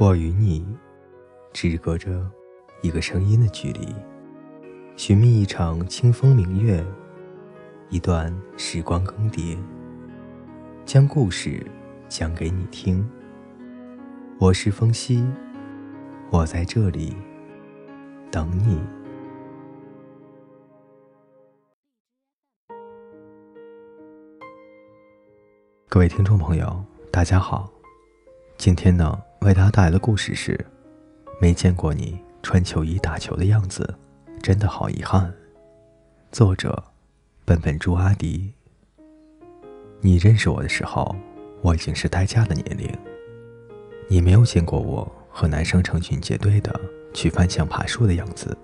我与你只隔着一个声音的距离，寻觅一场清风明月，一段时光更迭，将故事讲给你听。我是风夕，我在这里等你。各位听众朋友，大家好，今天呢？为他带来的故事是：没见过你穿球衣打球的样子，真的好遗憾。作者：笨笨猪阿迪。你认识我的时候，我已经是待嫁的年龄。你没有见过我和男生成群结队的去翻墙爬树的样子。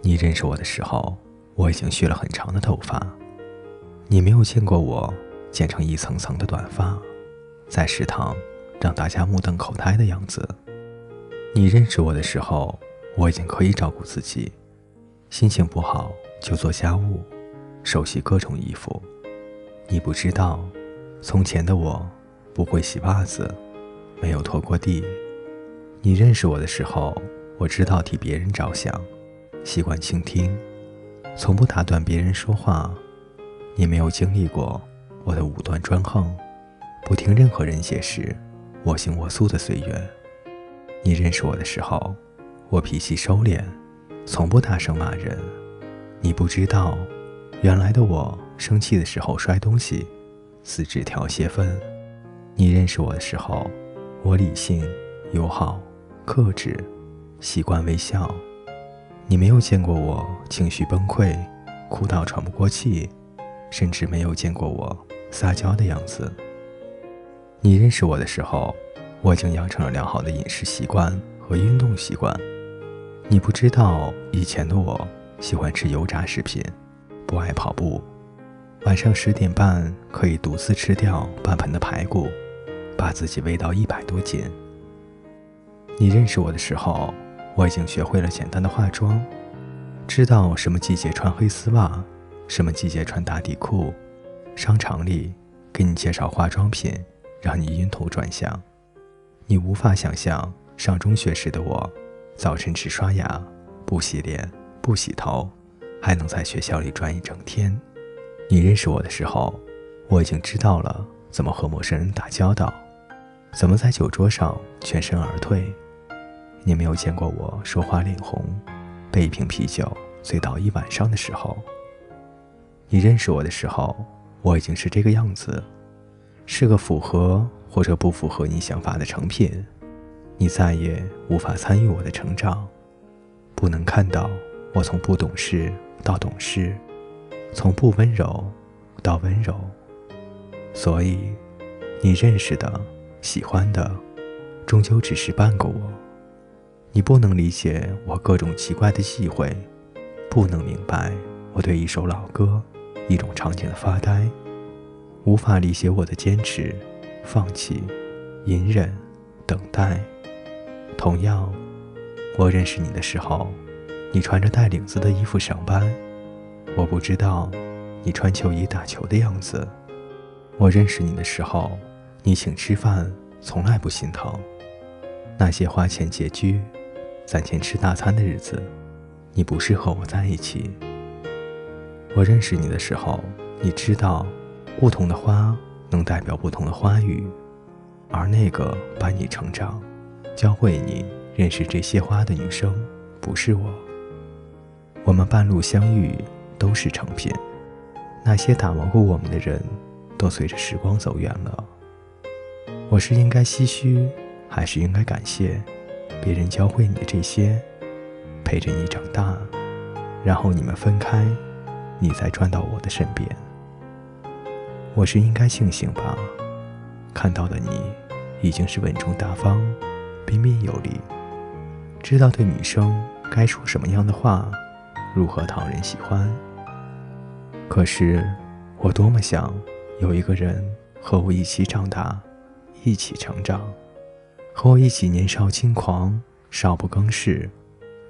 你认识我的时候，我已经蓄了很长的头发。你没有见过我剪成一层层的短发，在食堂。让大家目瞪口呆的样子。你认识我的时候，我已经可以照顾自己，心情不好就做家务，手洗各种衣服。你不知道，从前的我不会洗袜子，没有拖过地。你认识我的时候，我知道替别人着想，习惯倾听，从不打断别人说话。你没有经历过我的武断专横，不听任何人解释。我行我素的岁月，你认识我的时候，我脾气收敛，从不大声骂人。你不知道，原来的我生气的时候摔东西，撕纸条泄愤。你认识我的时候，我理性、友好、克制，习惯微笑。你没有见过我情绪崩溃，哭到喘不过气，甚至没有见过我撒娇的样子。你认识我的时候，我已经养成了良好的饮食习惯和运动习惯。你不知道，以前的我喜欢吃油炸食品，不爱跑步，晚上十点半可以独自吃掉半盆的排骨，把自己喂到一百多斤。你认识我的时候，我已经学会了简单的化妆，知道什么季节穿黑丝袜，什么季节穿打底裤。商场里给你介绍化妆品。让你晕头转向，你无法想象上中学时的我，早晨只刷牙，不洗脸，不洗头，还能在学校里转一整天。你认识我的时候，我已经知道了怎么和陌生人打交道，怎么在酒桌上全身而退。你没有见过我说话脸红，被一瓶啤酒醉倒一晚上的时候。你认识我的时候，我已经是这个样子。是个符合或者不符合你想法的成品，你再也无法参与我的成长，不能看到我从不懂事到懂事，从不温柔到温柔。所以，你认识的、喜欢的，终究只是半个我。你不能理解我各种奇怪的忌讳，不能明白我对一首老歌、一种场景的发呆。无法理解我的坚持、放弃、隐忍、等待。同样，我认识你的时候，你穿着带领子的衣服上班；我不知道你穿球衣打球的样子。我认识你的时候，你请吃饭从来不心疼。那些花钱拮据、攒钱吃大餐的日子，你不是和我在一起。我认识你的时候，你知道。不同的花能代表不同的花语，而那个伴你成长、教会你认识这些花的女生，不是我。我们半路相遇都是成品，那些打磨过我们的人，都随着时光走远了。我是应该唏嘘，还是应该感谢别人教会你的这些，陪着你长大，然后你们分开，你再转到我的身边。我是应该庆幸吧，看到的你已经是稳重大方、彬彬有礼，知道对女生该说什么样的话，如何讨人喜欢。可是，我多么想有一个人和我一起长大，一起成长，和我一起年少轻狂、少不更事，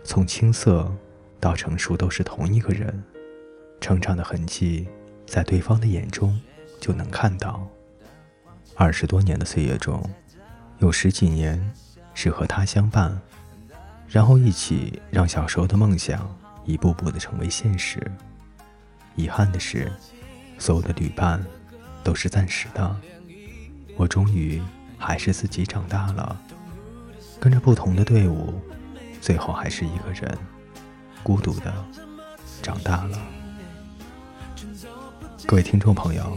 从青涩到成熟都是同一个人，成长的痕迹在对方的眼中。就能看到，二十多年的岁月中，有十几年是和他相伴，然后一起让小时候的梦想一步步的成为现实。遗憾的是，所有的旅伴都是暂时的。我终于还是自己长大了，跟着不同的队伍，最后还是一个人，孤独的长大了。各位听众朋友，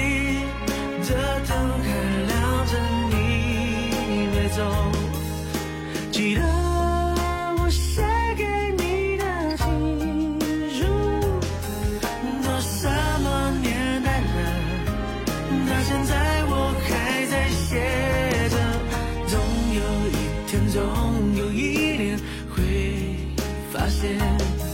走记得我写给你的情书都什么年代了到现在我还在写着总有一天总有一年会发现。